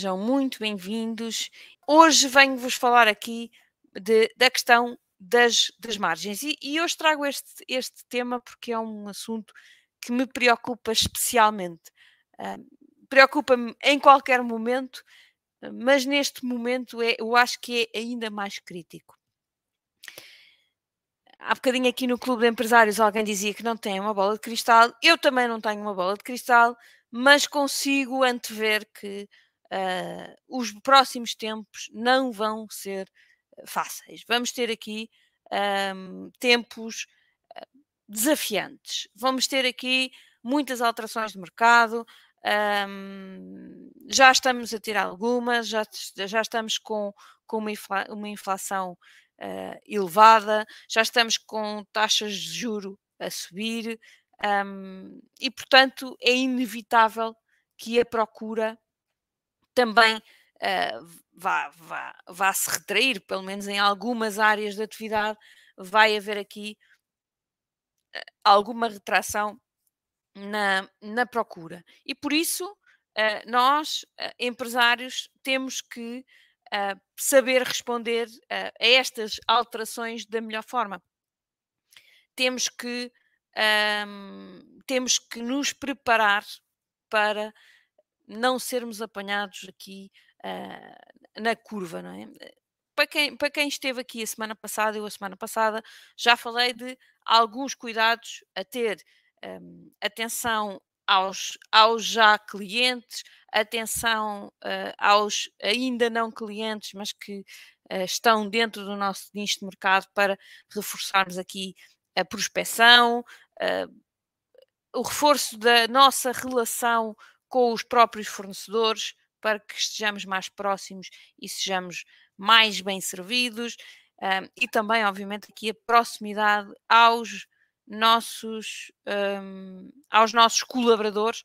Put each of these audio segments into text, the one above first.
sejam muito bem-vindos. Hoje venho-vos falar aqui de, da questão das, das margens e, e, hoje trago este, este tema porque é um assunto que me preocupa especialmente. Uh, preocupa-me em qualquer momento, mas neste momento é, eu acho que é ainda mais crítico. Há bocadinho aqui no Clube de Empresários alguém dizia que não tem uma bola de cristal. Eu também não tenho uma bola de cristal, mas consigo antever que uh, os próximos tempos não vão ser eh, fáceis. Vamos ter aqui um, tempos eh, desafiantes. Vamos ter aqui muitas alterações de mercado. Um, já estamos a ter algumas, já, já estamos com, com uma, infla, uma inflação uh, elevada, já estamos com taxas de juro a subir, um, e portanto é inevitável que a procura também uh, vá, vá, vá se retrair, pelo menos em algumas áreas de atividade, vai haver aqui uh, alguma retração na, na procura. E por isso, uh, nós, empresários, temos que saber responder a estas alterações da melhor forma. Temos que, um, temos que nos preparar para não sermos apanhados aqui uh, na curva, não é? Para quem, para quem esteve aqui a semana passada, eu a semana passada já falei de alguns cuidados a ter. Um, atenção aos, aos já clientes, atenção uh, aos ainda não clientes, mas que uh, estão dentro do nosso nicho de mercado para reforçarmos aqui a prospecção, uh, o reforço da nossa relação com os próprios fornecedores para que estejamos mais próximos e sejamos mais bem servidos um, e também, obviamente, aqui a proximidade aos nossos, um, aos nossos colaboradores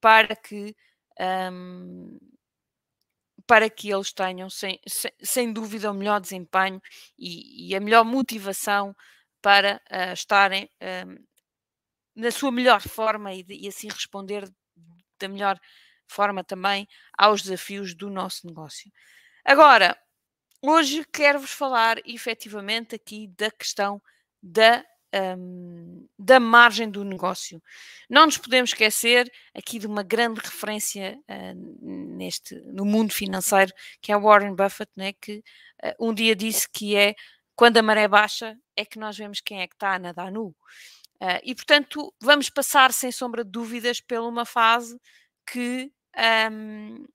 para que um, para que eles tenham, sem, sem, sem, dúvida, o melhor desempenho e, e a melhor motivação para uh, estarem na sua melhor forma e, e assim responder da melhor forma também aos desafios do nosso negócio. Agora, hoje quero-vos falar efetivamente aqui da questão da, um, da margem do negócio. Não nos podemos esquecer aqui de uma grande referência uh, neste, no mundo financeiro, que é Warren Buffett, né, que uh, um dia disse que é quando a maré baixa é que nós vemos quem é que está a nadar nu. Uh, e, portanto, vamos passar, sem sombra de dúvidas, pela uma fase que, um,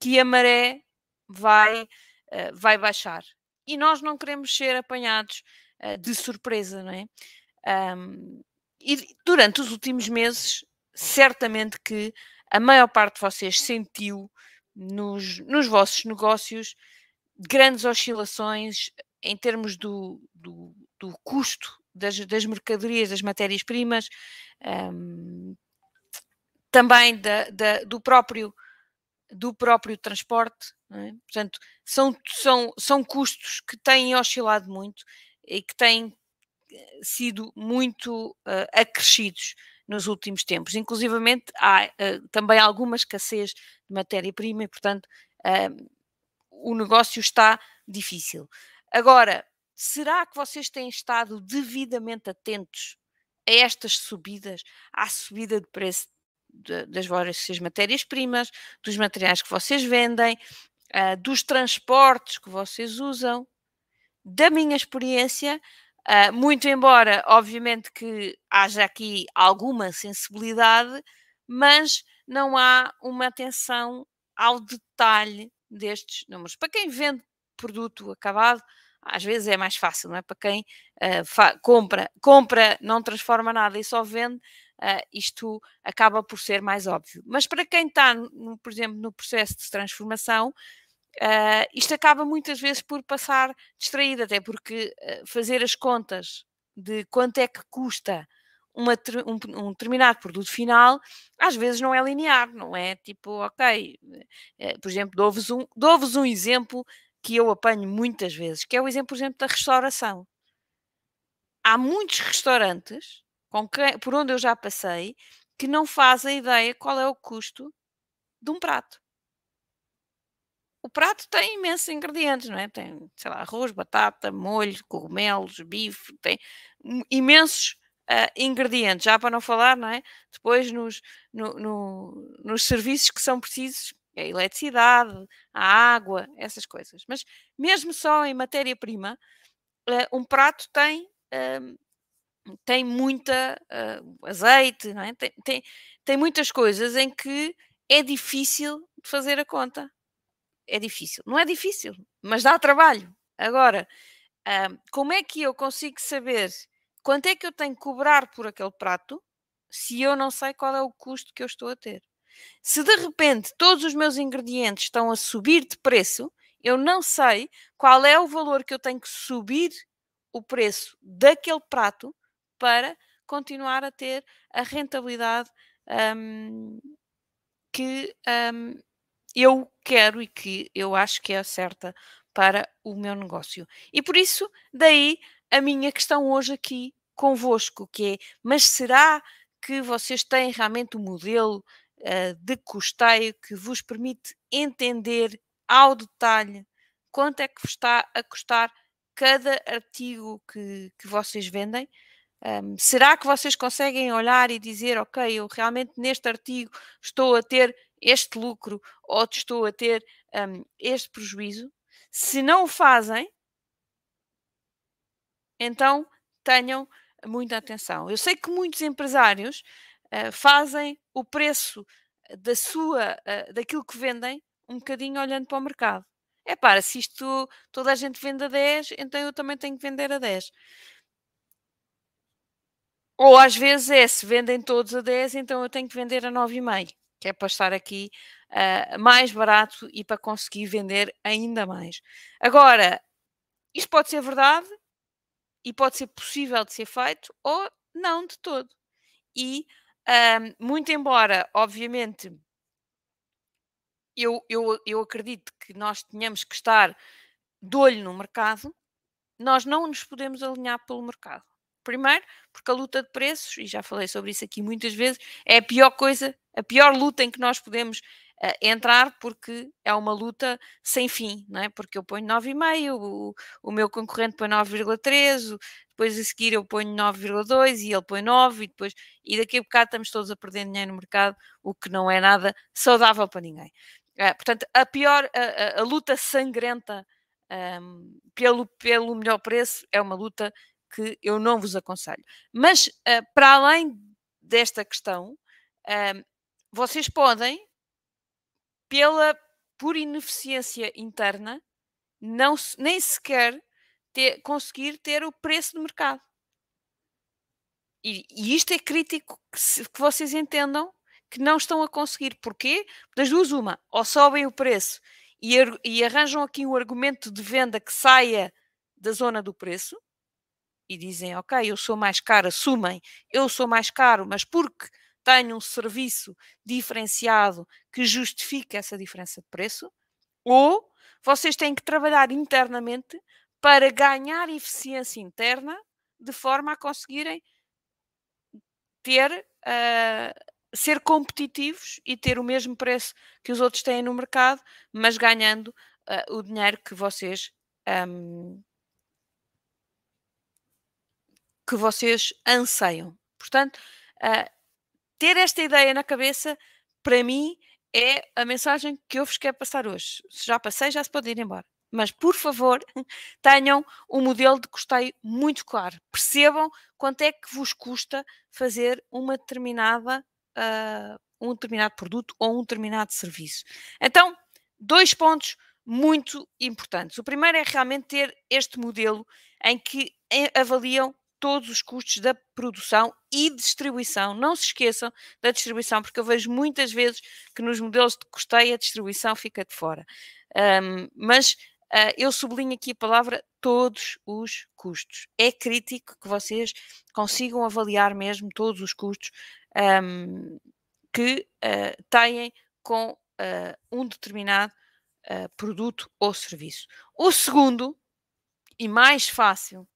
que a maré vai, uh, vai baixar. E nós não queremos ser apanhados uh, de surpresa, não é? Um, e durante os últimos meses, certamente que a maior parte de vocês sentiu nos, nos vossos negócios grandes oscilações em termos do, do, do custo das, das mercadorias, das matérias-primas, um, também da, da, do próprio do próprio transporte, é? portanto são, são, são custos que têm oscilado muito e que têm eh, sido muito uh, acrescidos nos últimos tempos. Inclusivamente há uh, também alguma escassez de matéria-prima e, portanto, uh, o negócio está difícil. Agora, será que vocês têm estado devidamente atentos a estas subidas, à subida de preço de, das vossas matérias-primas, dos materiais que vocês vendem, uh, dos transportes que vocês usam? Da minha experiência, uh, muito embora, obviamente, que haja aqui alguma sensibilidade, mas não há uma atenção ao detalhe destes números. Para quem vende produto acabado, às vezes é mais fácil, não é? Para quem uh, compra, compra, não transforma nada e só vende, uh, isto acaba por ser mais óbvio. Mas para quem está, por exemplo, no processo de transformação, uh, isto acaba muitas vezes por passar distraído, até porque fazer as contas de quanto é que custa uma, um, um, determinado produto final, às vezes não é linear, não é tipo, ok, por exemplo, dou-vos um, dou um exemplo que eu apanho muitas vezes, que é o exemplo, por exemplo, da restauração. Há muitos restaurantes que, por onde eu já passei que não fazem ideia qual é o custo de um prato. o prato tem imensos ingredientes, não é? Tem, sei lá, arroz, batata, molho, cogumelos, bife, tem imensos uh, ingredientes, já para não falar, não é? Depois nos, no, no, nos serviços que são precisos, a eletricidade, a água, essas coisas. Mas mesmo só em matéria-prima, uh, um prato tem. Uh, tem muita uh, azeite, é? tem, tem, tem muitas coisas em que é difícil de fazer a conta. É difícil. Não é difícil, mas dá trabalho. Agora, uh, como é que eu consigo saber quanto é que eu tenho que cobrar por aquele prato se eu não sei qual é o custo que eu estou a ter? Se de repente todos os meus ingredientes estão a subir de preço, eu não sei qual é o valor que eu tenho que subir o preço daquele prato para continuar a ter a rentabilidade um, que um, eu quero e que eu acho que é certa para o meu negócio. E por isso, daí a minha questão hoje aqui convosco, que é, mas será que vocês têm realmente um modelo uh, de custeio que vos permite entender ao detalhe quanto é que está a custar cada artigo que, que vocês vendem? Um, será que vocês conseguem olhar e dizer, ok, eu realmente neste artigo estou a ter este lucro ou estou a ter um, este prejuízo? Se não o fazem, então tenham muita atenção. Eu sei que muitos empresários uh, fazem o preço da sua, uh, daquilo que vendem, um bocadinho olhando para o mercado. É para, se isto toda a gente vende a 10, então eu também tenho que vender a 10. Ou às vezes é, se vendem todos a 10, então eu tenho que vender a 9,5, que é para estar aqui uh, mais barato e para conseguir vender ainda mais. Agora, isto pode ser verdade e pode ser possível de ser feito ou não de todo. E uh, muito embora, obviamente, eu, eu, eu acredito que nós tenhamos que estar de olho no mercado, nós não nos podemos alinhar pelo mercado. Primeiro, porque a luta de preços, e já falei sobre isso aqui muitas vezes, é a pior coisa, a pior luta em que nós podemos uh, entrar, porque é uma luta sem fim, não é? Porque eu ponho 9,5, o, o meu concorrente põe 9,3, depois a seguir eu ponho 9,2 e ele põe 9, e depois, e daqui a bocado estamos todos a perder dinheiro no mercado, o que não é nada saudável para ninguém. Uh, portanto, a pior, a, a, a luta sangrenta um, pelo, pelo melhor preço é uma luta que eu não vos aconselho. Mas, uh, para além desta questão, uh, vocês podem, pela, por ineficiência interna, não, nem sequer ter, conseguir ter o preço do mercado. E, e isto é crítico que, se, que vocês entendam que não estão a conseguir. Porquê? Das duas, uma, ou sobem o preço e, e arranjam aqui um argumento de venda que saia da zona do preço, e dizem, ok, eu sou mais caro, assumem, eu sou mais caro, mas porque tenho um serviço diferenciado que justifica essa diferença de preço, ou vocês têm que trabalhar internamente para ganhar eficiência interna de forma a conseguirem ter, uh, ser competitivos e ter o mesmo preço que os outros têm no mercado, mas ganhando uh, o dinheiro que vocês um, que vocês anseiam. Portanto, uh, ter esta ideia na cabeça, para mim, é a mensagem que eu vos quero passar hoje. Se já passei, já se pode ir embora. Mas, por favor, tenham um modelo de custeio muito claro. Percebam quanto é que vos custa fazer uma determinada, uh, um determinado produto ou um determinado serviço. Então, dois pontos muito importantes. O primeiro é realmente ter este modelo em que avaliam todos os custos da produção e distribuição. Não se esqueçam da distribuição, porque eu vejo muitas vezes que nos modelos de custeio a distribuição fica de fora. Um, mas uh, eu sublinho aqui a palavra todos os custos. É crítico que vocês consigam avaliar mesmo todos os custos um, que uh, têm com uh, um determinado produto ou serviço. O segundo, e mais fácil,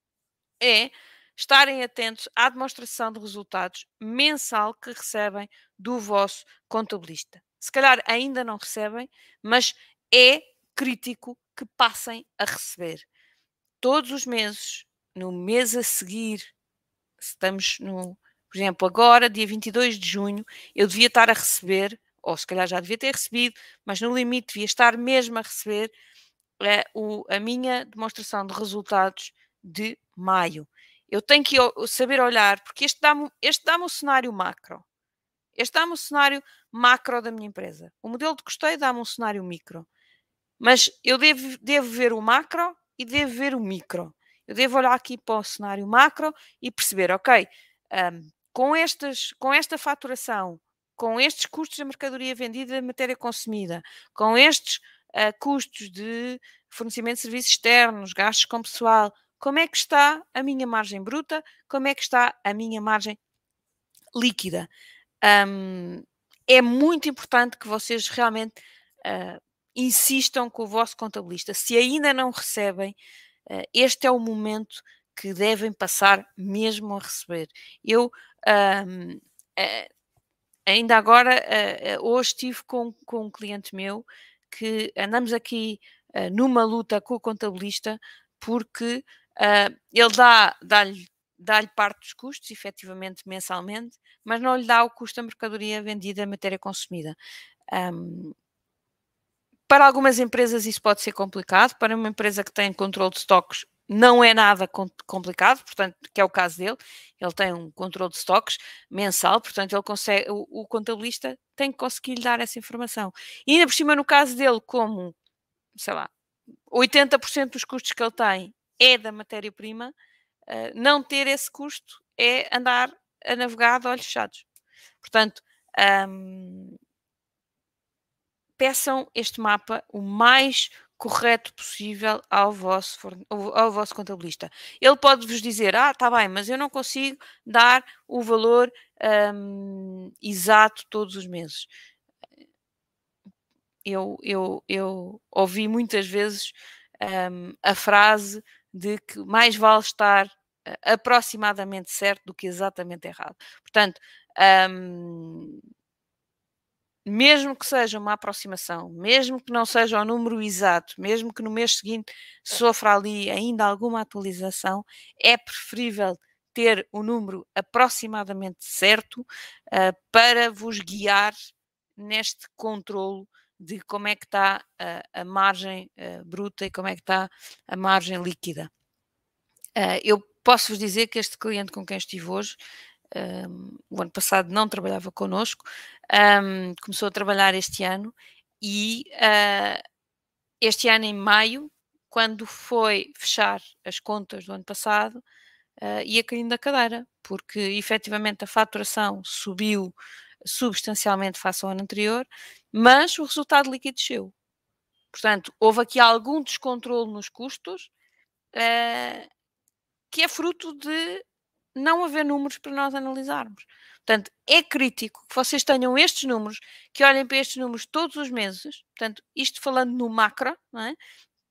é estarem atentos à demonstração de resultados mensal que recebem do vosso contabilista. Se calhar ainda não recebem, mas é crítico que passem a receber. Todos os meses, no mês a seguir, estamos no, por exemplo, agora, dia 22 de junho, eu devia estar a receber, ou se calhar já devia ter recebido, mas no limite devia estar mesmo a receber é, o, a minha demonstração de resultados de maio. Eu tenho que saber olhar, porque este dá-me este dá um cenário macro. Este dá-me um cenário macro da minha empresa. O modelo de custeio dá-me um cenário micro. Mas eu devo, devo ver o macro e devo ver o micro. Eu devo olhar aqui para o cenário macro e perceber, ok, um, com, estas, com esta faturação, com estes custos da mercadoria vendida, da matéria consumida, com estes uh, custos de fornecimento de serviços externos, gastos com pessoal, como é que está a minha margem bruta, como é que está a minha margem líquida. Um, é muito importante que vocês realmente uh, insistam com o vosso contabilista. Se ainda não recebem, uh, este é o momento que devem passar mesmo a receber. Eu um, uh, ainda agora, hoje estive com, com um cliente meu que andamos aqui numa luta com o contabilista porque Uh, ele dá, dá-lhe dá-lhe parte dos custos, efetivamente, mensalmente, mas não lhe dá o custo da mercadoria vendida, matéria consumida. Um, para algumas empresas isso pode ser complicado, para uma empresa que tem controle de estoques não é nada complicado, portanto, que é o caso dele, ele tem um controle de estoques mensal, portanto, ele consegue, o, o contabilista tem que conseguir lhe dar essa informação. E ainda por cima, no caso dele, como, sei lá, 80% dos custos que ele tem é da matéria-prima, uh, não ter esse custo é andar a navegar de olhos fechados. Portanto, um, peçam este mapa o mais correto possível ao vosso, ao vosso contabilista. Ele pode vos dizer: Ah, está bem, mas eu não consigo dar o valor um, exato todos os meses. Eu, eu, eu ouvi muitas vezes um, a frase de que mais vale estar uh, aproximadamente certo do que exatamente errado. Portanto, um, mesmo que seja uma aproximação, mesmo que não seja o número exato, mesmo que no mês seguinte sofra ali ainda alguma atualização, é preferível ter o número aproximadamente certo uh, para vos guiar neste controlo de como é que está a, a margem uh, bruta e como é que está a margem líquida. Uh, eu posso vos dizer que este cliente com quem estive hoje, um, o ano passado não trabalhava connosco, um, começou a trabalhar este ano e uh, este ano em maio, quando foi fechar as contas do ano passado, uh, ia caindo da cadeira, porque efetivamente a faturação subiu substancialmente face ao ano anterior, mas o resultado líquido desceu. Portanto, houve aqui algum descontrole nos custos, uh, que é fruto de não haver números para nós analisarmos. Portanto, é crítico que vocês tenham estes números, que olhem para estes números todos os meses, portanto, isto falando no macro, é?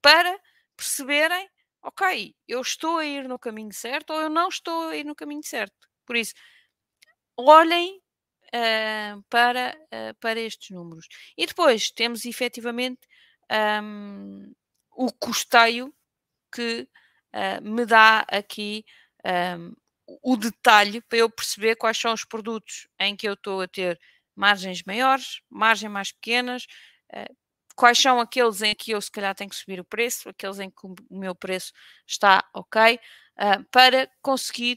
para perceberem, ok, eu estou a ir no caminho certo ou eu não estou a ir no caminho certo. Por isso, olhem uh, para, uh, para estes números. E depois temos efetivamente um, o custeio que uh, me dá aqui um, o detalhe para eu perceber quais são os produtos em que eu estou a ter margens maiores, margens mais pequenas, quais são aqueles em que eu se calhar tenho que subir o preço, aqueles em que o meu preço está ok, para conseguir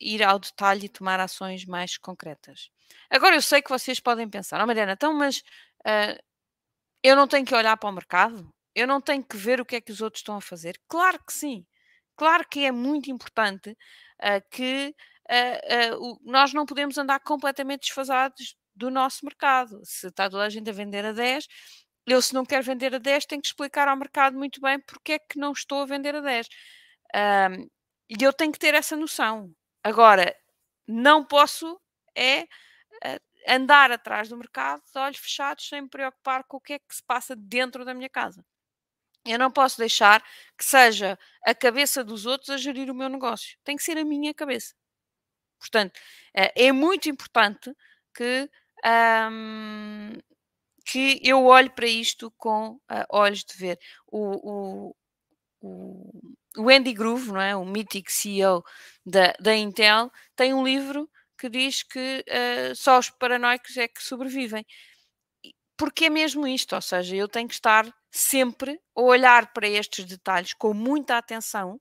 ir ao detalhe e tomar ações mais concretas. Agora eu sei que vocês podem pensar, oh Mariana, então, mas uh, eu não tenho que olhar para o mercado? Eu não tenho que ver o que é que os outros estão a fazer? Claro que sim. Claro que é muito importante uh, que uh, nós não podemos andar completamente desfasados do nosso mercado. Se está toda a gente a vender a 10, eu se não quero vender a 10, tenho que explicar ao mercado muito bem porque é que não estou a vender a 10. e eu tenho que ter essa noção. Agora, não posso é andar atrás do mercado olhos fechados sem me preocupar com o que é que se passa dentro da minha casa. Eu não posso deixar que seja a cabeça dos outros a gerir o meu negócio. Tem que ser a minha cabeça. Portanto, é muito importante que, um, que eu olho para isto com uh, olhos de ver. O, o, o, o Andy Groove, não é? o mítico CEO da, da Intel, tem um livro que diz que uh, só os paranoicos é que sobrevivem. Porque é mesmo isto, ou seja, eu tenho que estar sempre a olhar para estes detalhes com muita atenção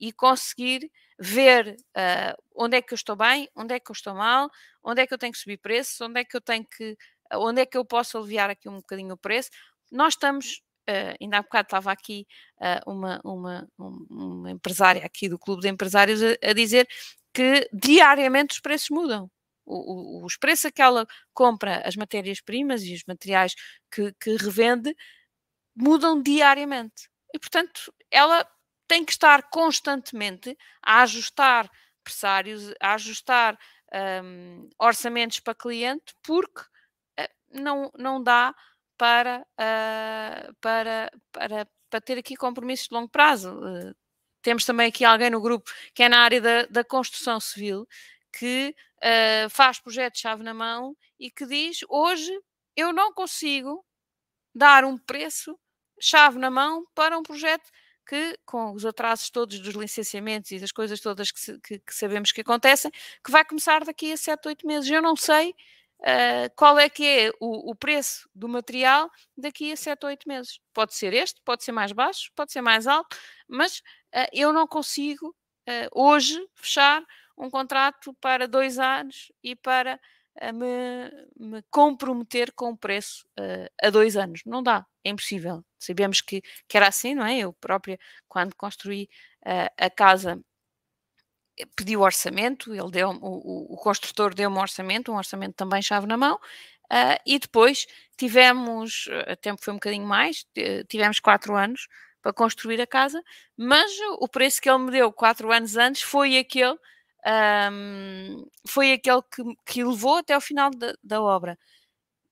e conseguir ver uh, onde é que eu estou bem, onde é que eu estou mal, onde é que eu tenho que subir preços, onde é que eu tenho que, onde é que eu posso aliviar aqui um bocadinho o preço. Nós estamos, uh, ainda há bocado estava aqui uh, uma, uma, uma empresária aqui do Clube de Empresários a, a dizer que diariamente os preços mudam. O, o, os preços a que ela compra as matérias-primas e os materiais que, que revende mudam diariamente. E, portanto, ela tem que estar constantemente a ajustar pressários, a ajustar um, orçamentos para cliente, porque uh, não, não dá para, uh, para, para, para ter aqui compromissos de longo prazo. Uh, temos também aqui alguém no grupo que é na área da, da construção civil, que faz projetos chave na mão e que diz: hoje eu não consigo dar um preço chave na mão para um projeto que, com os atrasos todos dos licenciamentos e das coisas todas que, que, que sabemos que acontecem, que vai começar daqui a 7, 8 meses. Eu não sei uh, qual é que é o, o, preço do material daqui a 7 ou 8 meses. Pode ser este, pode ser mais baixo, pode ser mais alto, mas uh, eu não consigo uh, hoje fechar um contrato para dois anos e para me, me, comprometer com o preço uh, a dois anos. Não dá, é impossível. Sabemos que, que era assim, não é? Eu própria, quando construí uh, a casa, pedi o orçamento, ele deu, o, o construtor deu-me um orçamento, um orçamento também chave na mão, uh, e depois tivemos, a tempo foi um bocadinho mais, tivemos quatro anos para construir a casa, mas o preço que ele me deu quatro anos antes foi aquele um, foi aquele que, que levou até ao final da, da, obra.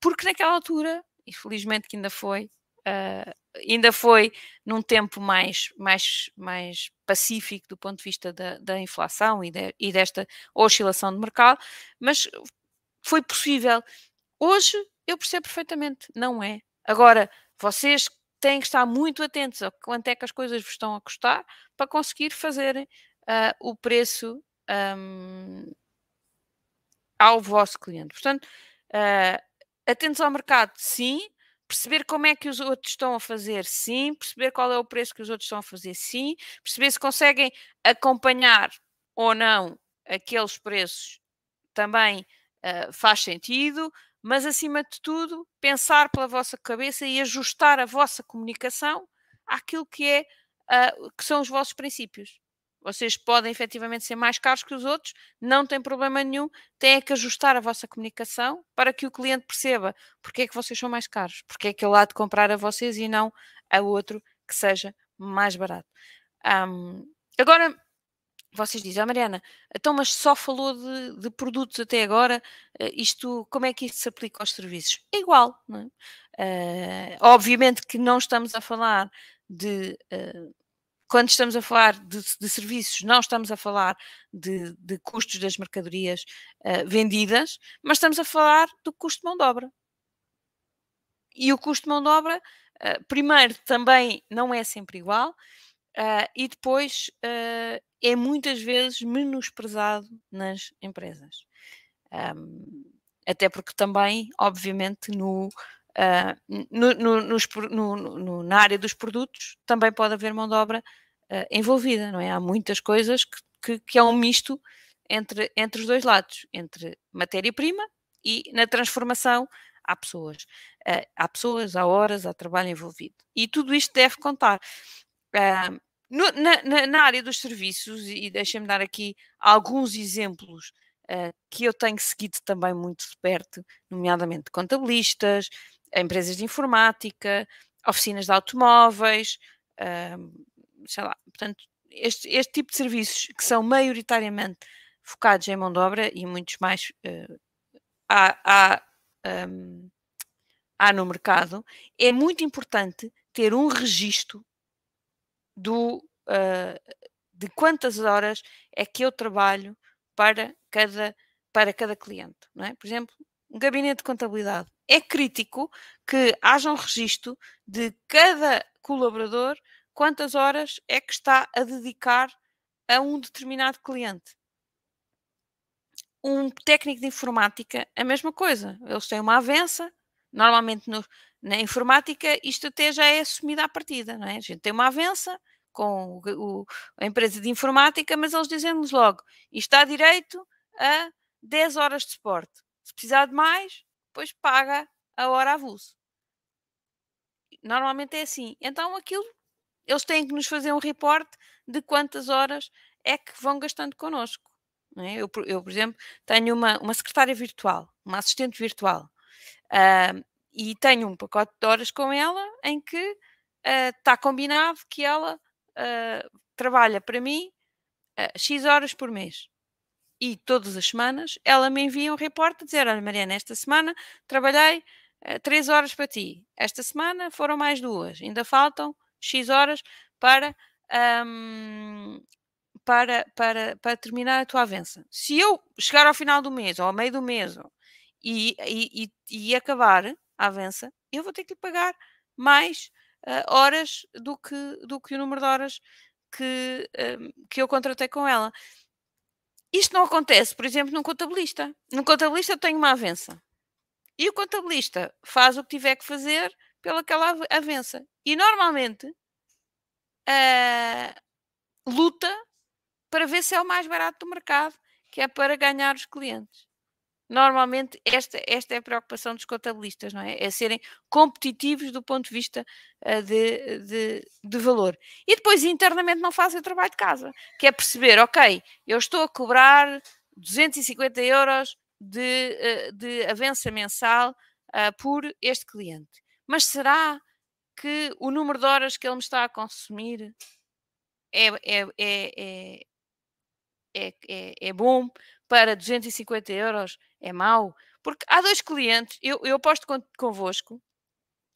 Porque naquela altura, e felizmente que ainda foi, uh, ainda foi num tempo mais, mais, mais pacífico do ponto de vista da, da inflação e, de, e desta oscilação de mercado, mas foi possível. Hoje eu percebo perfeitamente, não é. Agora, vocês têm que estar muito atentos a quanto é que as coisas vos estão a custar para conseguir fazer uh, o preço um, ao vosso cliente. Portanto, uh, atentos ao mercado, sim. Perceber como é que os outros estão a fazer, sim. Perceber qual é o preço que os outros estão a fazer, sim. Perceber se conseguem acompanhar ou não aqueles preços também uh, faz sentido. Mas, acima de tudo, pensar pela vossa cabeça e ajustar a vossa comunicação àquilo que, é, uh, que são os vossos princípios. Vocês podem efetivamente ser mais caros que os outros, não tem problema nenhum, têm que ajustar a vossa comunicação para que o cliente perceba porque é que vocês são mais caros, porque é que ele há de comprar a vocês e não a outro que seja mais barato. Um, agora, vocês dizem, ah, Mariana, então, mas só falou de, de, produtos até agora, uh, isto, como é que isto se aplica aos serviços? É igual, é? Uh, obviamente que não estamos a falar de uh, quando estamos a falar de, de serviços, não estamos a falar de, de custos das mercadorias uh, vendidas, mas estamos a falar do custo de mão de obra. E o custo de mão de obra, uh, primeiro, também não é sempre igual, uh, e depois é muitas vezes menosprezado nas empresas. Um, até porque também, obviamente, no, Uh, no, no, nos, no, na área dos produtos também pode haver mão de obra uh, envolvida, não é? Há muitas coisas que, que, que, é um misto entre, entre os dois lados, entre matéria-prima e na transformação há pessoas. Uh, há pessoas, há horas, há trabalho envolvido. E tudo isto deve contar. Uh, no, na, na, área dos serviços, e deixem-me dar aqui alguns exemplos uh, que eu tenho seguido também muito de perto, nomeadamente contabilistas, empresas de informática, oficinas de automóveis, uh, sei lá, portanto, este, este tipo de serviços que são maioritariamente focados em mão de obra e muitos mais uh, há, há, um, há, no mercado, é muito importante ter um registro do, uh, de quantas horas é que eu trabalho para cada, para cada cliente. Não é? Por exemplo, um gabinete de contabilidade. é crítico que haja um registro de cada colaborador quantas horas é que está a dedicar a um determinado cliente. Um técnico de informática, a mesma coisa. Eles têm uma avança, normalmente no, na informática isto até já é assumido à partida, não é? A gente tem uma avança com o, o, a empresa de informática, mas eles dizem-nos logo, isto dá direito a 10 horas de suporte. Se precisar de mais, depois paga a hora avulso. Normalmente é assim. Então aquilo, eles têm que nos fazer um reporte de quantas horas é que vão gastando connosco. É? Eu, eu, por exemplo, tenho uma, uma secretária virtual, uma assistente virtual, uh, e tenho um pacote de horas com ela em que está uh, combinado que ela uh, trabalha para mim X horas por mês e todas as semanas ela me envia um reporte a dizer: Olha, Mariana, esta semana trabalhei 3 horas para ti, esta semana foram mais duas, ainda faltam X horas para, um, para, para, para terminar a tua avança. Se eu chegar ao final do mês ou ao meio do mês e, e, e, acabar a avança, eu vou ter que lhe pagar mais uh, horas do que, do que o número de horas que, uh, que eu contratei com ela. Isto não acontece, por exemplo, num contabilista. No contabilista eu tenho uma avença. E o contabilista faz o que tiver que fazer pelaquela avença. E normalmente uh, luta para ver se é o mais barato do mercado, que é para ganhar os clientes. Normalmente, esta, esta é a preocupação dos contabilistas, não é? É serem competitivos do ponto de vista uh, de, de, de, valor. E depois, internamente, não fazem o trabalho de casa, que é perceber, ok, eu estou a cobrar 250 euros de, uh, de avança mensal uh, por este cliente. Mas será que o número de horas que ele me está a consumir é, é, é, é, é, é bom para 250 euros é mau? Porque há dois clientes, eu, eu aposto con convosco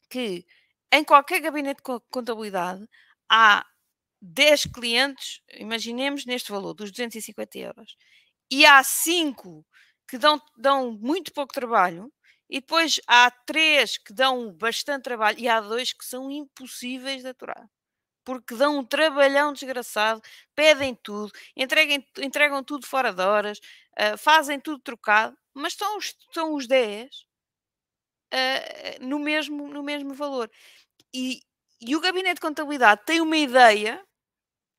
que em qualquer gabinete de contabilidade há 10 clientes, imaginemos neste valor, dos 250 euros, e há 5 que dão, dão muito pouco trabalho, e depois há 3 que dão bastante trabalho, e há 2 que são impossíveis de aturar porque dão um trabalhão desgraçado, pedem tudo, entreguem, entregam tudo fora de horas, uh, fazem tudo trocado, mas são os, são os 10 uh, ah, no, mesmo, no mesmo valor. E, e o gabinete de contabilidade tem uma ideia,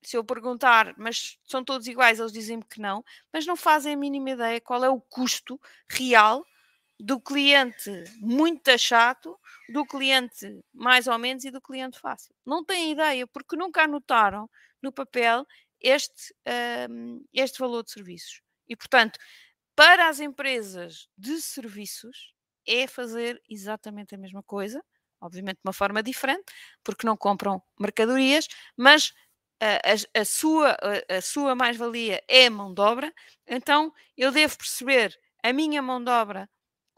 se eu perguntar, mas são todos iguais, eles dizem-me que não, mas não fazem a mínima ideia qual é o custo real do cliente muito chato, do cliente mais ou menos e do cliente fácil. Não têm ideia, porque nunca anotaram no papel este, este valor de serviços. E, portanto, para as empresas de serviços, é fazer exatamente a mesma coisa, obviamente de uma forma diferente, porque não compram mercadorias, mas a, a, a sua, a, a sua mais-valia é a mão de obra, então eu devo perceber a minha mão de obra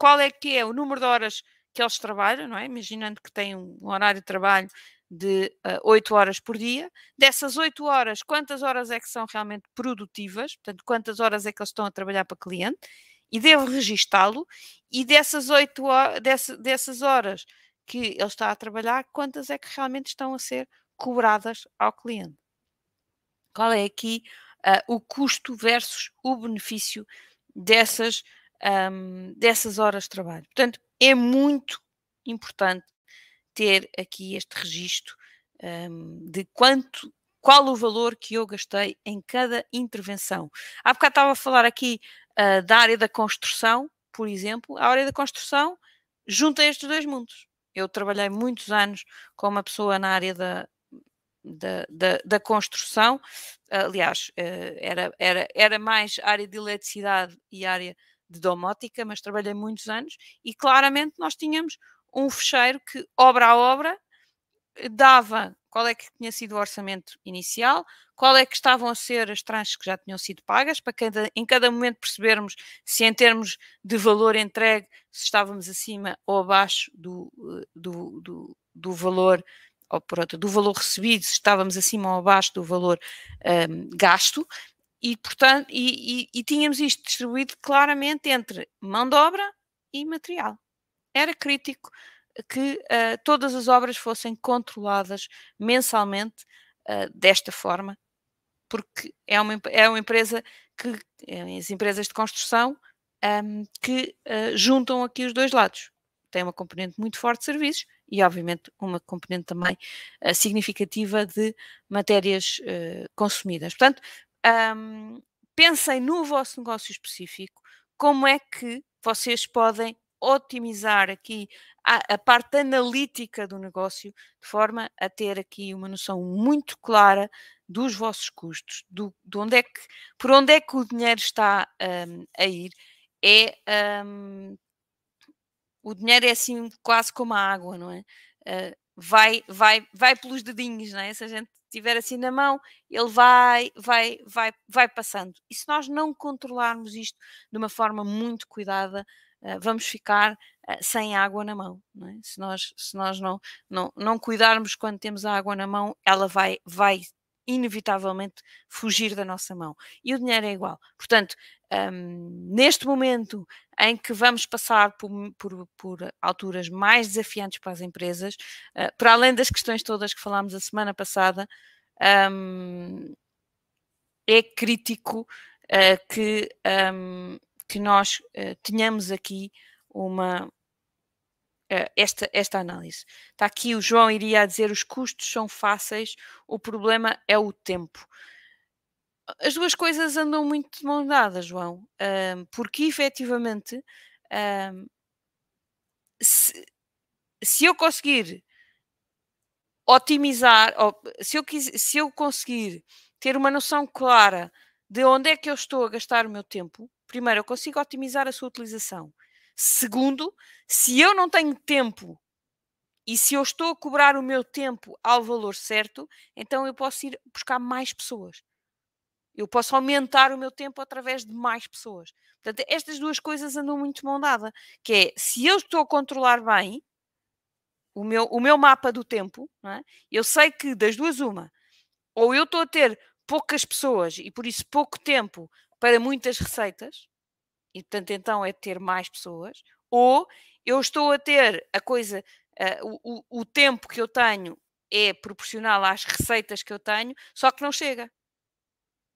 qual é que é o número de horas que eles trabalham, não é? Imaginando que têm um horário de trabalho de uh, ah, 8 horas por dia. Dessas 8 horas, quantas horas é que são realmente produtivas? Portanto, quantas horas é que eles estão a trabalhar para cliente? E devo registá-lo. E dessas 8 horas, dessa, dessas horas que ele está a trabalhar, quantas é que realmente estão a ser cobradas ao cliente? Qual é aqui uh, o custo versus o benefício dessas um, dessas horas de trabalho. Portanto, é muito importante ter aqui este registro um, de quanto, qual o valor que eu gastei em cada intervenção. Há bocado estava a falar aqui uh, da área da construção, por exemplo, a área da construção junta estes dois mundos. Eu trabalhei muitos anos com uma pessoa na área da, da, da, da, construção, aliás, uh, era, era, era mais área de eletricidade e área de domótica, mas trabalhei muitos anos e claramente nós tínhamos um fecheiro que, obra a obra, dava qual é que tinha sido o orçamento inicial, qual é que estavam a ser as tranches que já tinham sido pagas, para cada, em cada momento percebermos se em termos de valor entregue, se estávamos acima ou abaixo do, do, do, do valor ou do valor recebido, se estávamos acima ou abaixo do valor um, gasto, e, portanto, e, e, e, tínhamos isto distribuído claramente entre mão de obra e material. era crítico que uh, todas as obras fossem controladas mensalmente uh, desta forma, porque é uma, é uma empresa que, é, as empresas de construção um, que uh, juntam aqui os dois lados. Tem uma componente muito forte de serviços e, obviamente, uma componente também significativa de matérias consumidas. Portanto, um, pensem no vosso negócio específico, como é que vocês podem otimizar aqui a, a, parte analítica do negócio, de forma a ter aqui uma noção muito clara dos vossos custos, do, de onde é que, por onde é que o dinheiro está um, a ir. É um, o dinheiro é assim quase como a água, não é? Uh, vai, vai, vai pelos dedinhos, não é? Se a gente tiver assim na mão, ele vai, vai, vai, vai passando. E se nós não controlarmos isto de uma forma muito cuidada, uh, vamos ficar uh, sem água na mão. É? Se nós, se nós não, não, não cuidarmos quando temos a água na mão, ela vai, vai inevitavelmente fugir da nossa mão. E o dinheiro é igual. Portanto, um, neste momento em que vamos passar por, por, por, alturas mais desafiantes para as empresas, uh, para além das questões todas que falámos a semana passada, um, é crítico uh, que, um, que nós uh, tenhamos aqui uma, esta, esta análise. Está aqui o João iria dizer os custos são fáceis, o problema é o tempo. As duas coisas andam muito de mão dada, João, um, porque efetivamente um, se, se eu conseguir otimizar, se eu, quis, se eu conseguir ter uma noção clara de onde é que eu estou a gastar o meu tempo, primeiro eu consigo otimizar a sua utilização. Segundo, se eu não tenho tempo e se eu estou a cobrar o meu tempo ao valor certo, então eu posso ir buscar mais pessoas. Eu posso aumentar o meu tempo através de mais pessoas. Portanto, estas duas coisas andam muito mão dada. Que é, se eu estou a controlar bem o meu, o meu mapa do tempo, é? eu sei que das duas uma, ou eu estou a ter poucas pessoas e por isso pouco tempo para muitas receitas, e portanto então é ter mais pessoas, ou eu estou a ter a coisa, uh, o, o tempo que eu tenho é proporcional às receitas que eu tenho, só que não chega.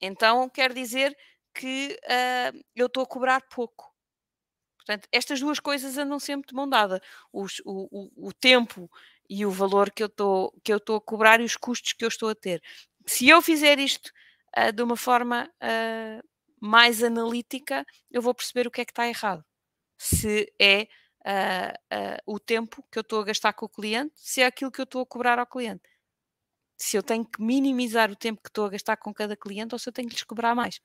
Então quer dizer que uh, eu estou a cobrar pouco. Portanto, estas duas coisas andam sempre de mão dada. Os, o, o, o, tempo e o valor que eu estou a cobrar e os custos que eu estou a ter. Se eu fizer isto uh, de uma forma uh, mais analítica, eu vou perceber o que é que está errado. Se é o tempo que eu estou a gastar com o cliente, se é aquilo que eu estou a cobrar ao cliente se eu tenho que minimizar o tempo que estou a gastar com cada cliente ou se eu tenho que lhes cobrar mais.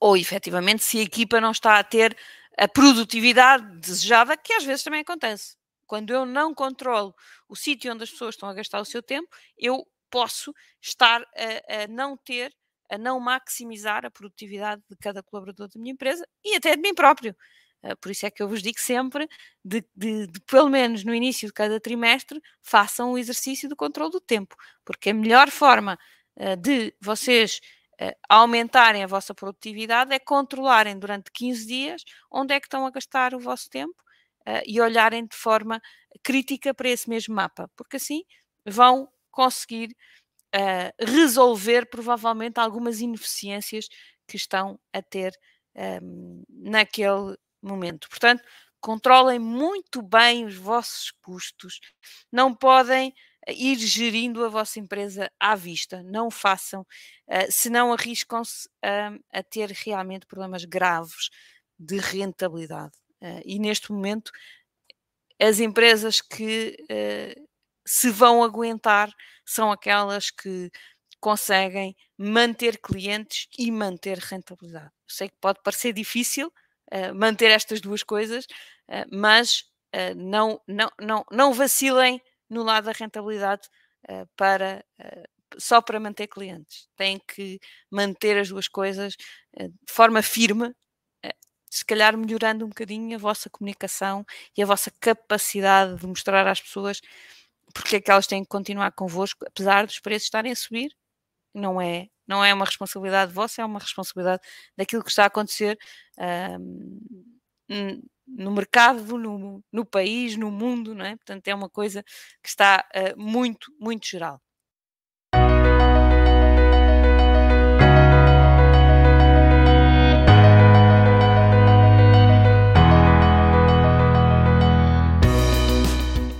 Ou efetivamente se a equipa não está a ter a produtividade desejada, que às vezes também acontece. Quando eu não controlo o sítio onde as pessoas estão a gastar o seu tempo, eu posso estar a, a não ter, a não maximizar a produtividade de cada colaborador da minha empresa e até de mim próprio. Ah, por isso é que eu vos digo sempre de, de, de, pelo menos no início de cada trimestre, façam o exercício do controle do tempo, porque a melhor forma uh, de vocês uh, aumentarem a vossa produtividade é controlarem durante 15 dias onde é que estão a gastar o vosso tempo e olharem de forma crítica para esse mesmo mapa, porque assim vão conseguir resolver provavelmente algumas ineficiências que estão a ter um, naquele momento. Portanto, controlem muito bem os vossos custos. Não podem eh, ir gerindo a vossa empresa à vista. Não o façam, uh, senão arriscam-se uh, a ter realmente problemas graves de rentabilidade. Uh, e neste momento, as empresas que se vão aguentar são aquelas que conseguem manter clientes e manter rentabilidade. Sei que pode parecer difícil, uh, manter estas duas coisas, uh, mas uh, não, não, não, não vacilem no lado da rentabilidade para, só para manter clientes. Têm que manter as duas coisas de forma firme, se calhar melhorando um bocadinho a vossa comunicação e a vossa capacidade de mostrar às pessoas porque é que elas têm que continuar convosco, apesar dos preços estarem a subir. Não é não é uma responsabilidade vossa, é uma responsabilidade daquilo que está a acontecer no mercado, no, no, país, no mundo, não é? Portanto, é uma coisa que está uh, muito, muito geral.